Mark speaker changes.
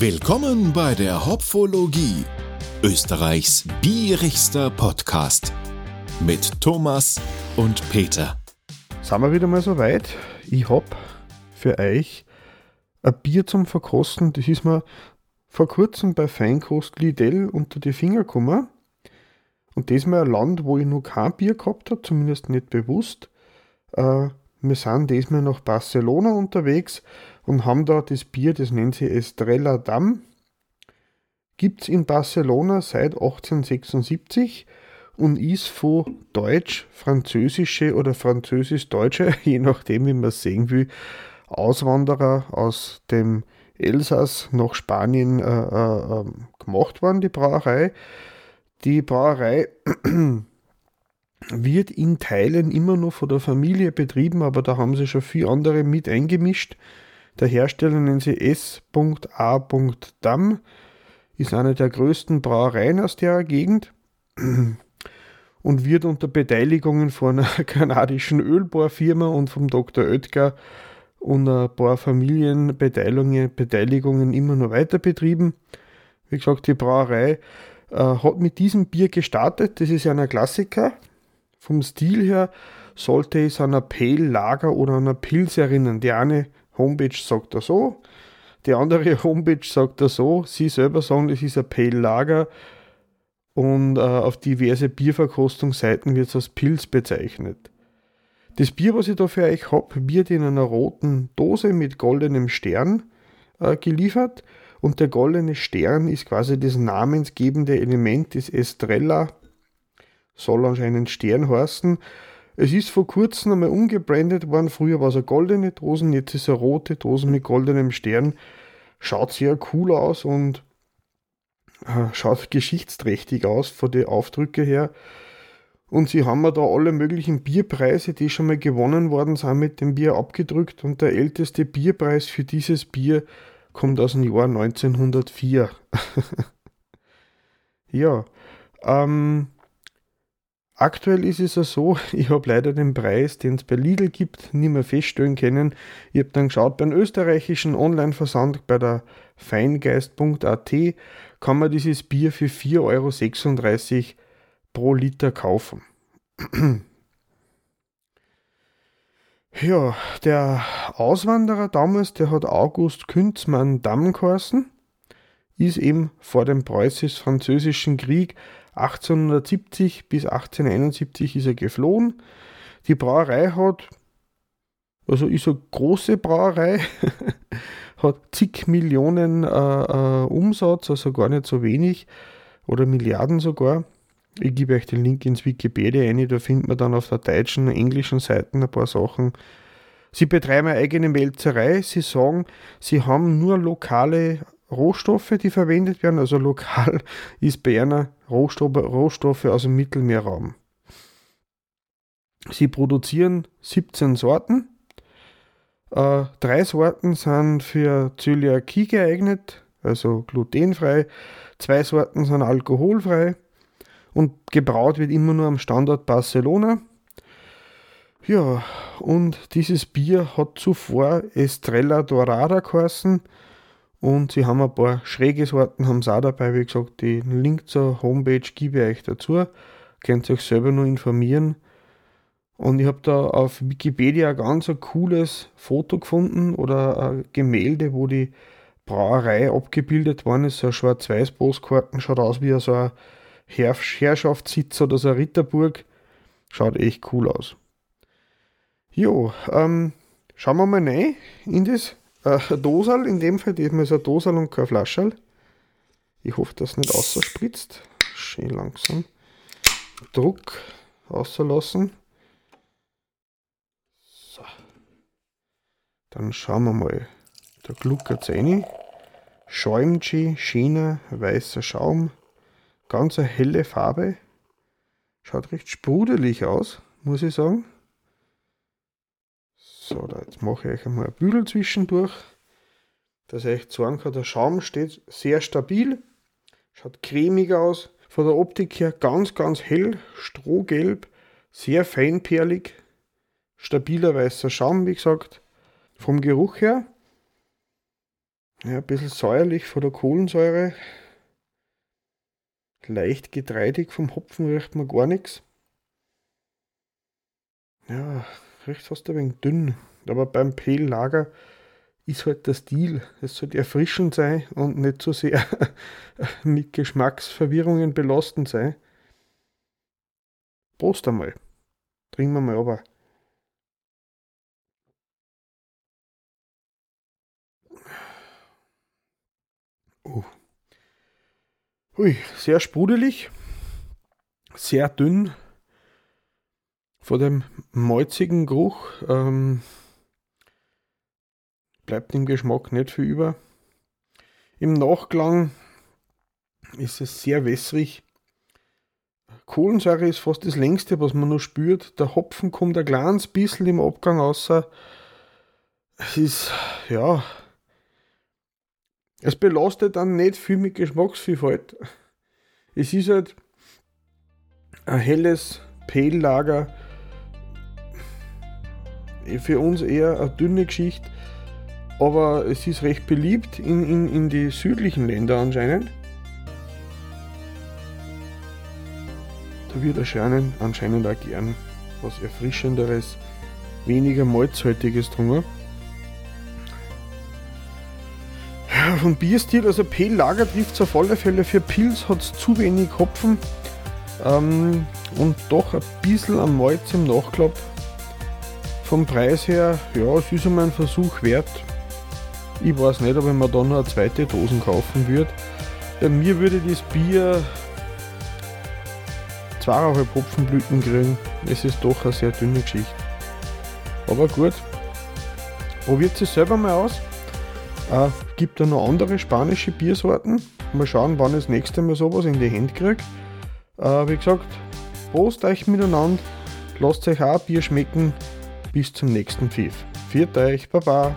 Speaker 1: Willkommen bei der Hopfologie, Österreichs bierigster Podcast mit Thomas und Peter.
Speaker 2: Sind wir wieder mal so weit? Ich hab für euch ein Bier zum Verkosten. Das ist mir vor kurzem bei Feinkost Lidl unter die Finger gekommen. Und das ist mal ein Land, wo ich noch kein Bier gehabt habe, zumindest nicht bewusst. Äh, wir sind diesmal nach Barcelona unterwegs und haben da das Bier, das nennt sich Estrella Damm. Gibt es in Barcelona seit 1876 und ist von Deutsch, Französische oder Französisch-Deutsche, je nachdem, wie man es sehen will, Auswanderer aus dem Elsass nach Spanien äh, äh, ähm, gemacht worden, die Brauerei. Die Brauerei wird in Teilen immer noch von der Familie betrieben, aber da haben sie schon viele andere mit eingemischt. Der Hersteller nennt sie S.A. Damm, ist eine der größten Brauereien aus der Gegend und wird unter Beteiligungen von einer kanadischen Ölbohrfirma und vom Dr. Oetker und ein paar Familienbeteiligungen Beteiligungen immer noch weiter betrieben. Wie gesagt, die Brauerei äh, hat mit diesem Bier gestartet. Das ist ja ein Klassiker. Vom Stil her sollte es an einer Pale Lager oder einer Pils erinnern. Die eine Homepage sagt er so, die andere Homepage sagt er so. Sie selber sagen, es ist ein Pale Lager und äh, auf diverse Bierverkostungsseiten wird es als Pils bezeichnet. Das Bier, was ich da für euch habe, wird in einer roten Dose mit goldenem Stern äh, geliefert und der goldene Stern ist quasi das namensgebende Element des Estrella soll anscheinend Stern heißen. Es ist vor kurzem einmal umgebrandet worden. Früher war es eine goldene Dosen, jetzt ist es eine rote Dosen mit goldenem Stern. Schaut sehr cool aus und äh, schaut geschichtsträchtig aus von den Aufdrücke her. Und sie haben mir da alle möglichen Bierpreise, die schon mal gewonnen worden sind, mit dem Bier abgedrückt. Und der älteste Bierpreis für dieses Bier kommt aus dem Jahr 1904. ja, ähm, Aktuell ist es ja so, ich habe leider den Preis, den es bei Lidl gibt, nicht mehr feststellen können. Ich habe dann geschaut, beim österreichischen Online-Versand bei der feingeist.at kann man dieses Bier für 4,36 Euro pro Liter kaufen. ja, der Auswanderer damals, der hat August Künzmann Damm geheißen, ist eben vor dem preußisch-französischen Krieg 1870 bis 1871 ist er geflohen. Die Brauerei hat, also ist eine große Brauerei, hat zig Millionen äh, äh, Umsatz, also gar nicht so wenig, oder Milliarden sogar. Ich gebe euch den Link ins Wikipedia ein, da findet man dann auf der deutschen, englischen Seite ein paar Sachen. Sie betreiben eine eigene Melzerei. Sie sagen, sie haben nur lokale Rohstoffe, die verwendet werden. Also lokal ist Berner Rohstoffe, Rohstoffe aus dem Mittelmeerraum. Sie produzieren 17 Sorten. Äh, drei Sorten sind für Zöliakie geeignet, also glutenfrei. Zwei Sorten sind alkoholfrei und gebraut wird immer nur am Standort Barcelona. Ja, und dieses Bier hat zuvor Estrella Dorada geheißen und sie haben ein paar schräge Sorten, haben sie auch dabei. Wie gesagt, den Link zur Homepage gebe ich euch dazu. Könnt ihr euch selber nur informieren. Und ich habe da auf Wikipedia ein ganz cooles Foto gefunden oder ein Gemälde, wo die Brauerei abgebildet worden ist. So ein Schwarz-Weiß-Postkarten, schaut aus wie so ein Herrschaftssitz oder so eine Ritterburg. Schaut echt cool aus. Jo, ähm, schauen wir mal rein in das äh, Dosal, in dem Fall, diesmal ist ein Dosal und kein Flascherl. Ich hoffe, dass es nicht ausspritzt. Schön langsam. Druck auslassen. So. Dann schauen wir mal. Da gluckert es rein. Schäumchi, Schiene, weißer Schaum. Ganz eine helle Farbe. Schaut recht sprudelig aus, muss ich sagen. So, da jetzt mache ich euch einmal ein Bügel zwischendurch, dass ich euch sagen kann, der Schaum steht sehr stabil, schaut cremig aus, von der Optik her ganz, ganz hell, strohgelb, sehr feinperlig, stabiler weißer Schaum, wie gesagt. Vom Geruch her Ja, ein bisschen säuerlich von der Kohlensäure. Leicht getreidig vom Hopfen riecht man gar nichts. Ja, riecht fast ein wenig dünn. Aber beim Pale-Lager ist halt der Stil. Es sollte erfrischend sein und nicht so sehr mit Geschmacksverwirrungen belastend sein. Prost einmal. Trinken wir mal aber. Uh. Ui, sehr sprudelig, sehr dünn, von dem malzigen Geruch ähm, bleibt im Geschmack nicht viel über. Im Nachklang ist es sehr wässrig. Kohlensäure ist fast das längste, was man noch spürt. Der Hopfen kommt ein kleines bisschen im Abgang außer. Es ist, ja, es belastet dann nicht viel mit Geschmacksvielfalt. Es ist halt ein helles Pale-Lager. Für uns eher eine dünne Geschichte, aber es ist recht beliebt in, in, in die südlichen Länder anscheinend. Da wird anscheinend, anscheinend auch gern was Erfrischenderes, weniger malzhaltiges drungen. vom Bierstil, also P-Lager trifft es auf alle Fälle. Für Pilz hat es zu wenig Hopfen ähm, und doch ein bisschen am Malz im Nachklapp. Vom Preis her, ja, es ist einmal ein Versuch wert. Ich weiß nicht, ob ich mir da noch eine zweite Dosen kaufen würde. Bei mir würde das Bier zweieinhalb Hopfenblüten kriegen. Es ist doch eine sehr dünne Geschichte. Aber gut. Probiert es selber mal aus. Äh, gibt da noch andere spanische Biersorten. Mal schauen, wann ich das nächste Mal sowas in die Hände kriege. Äh, wie gesagt, Prost euch miteinander. Lasst euch auch Bier schmecken. Bis zum nächsten Pfiff. Viert euch, Baba.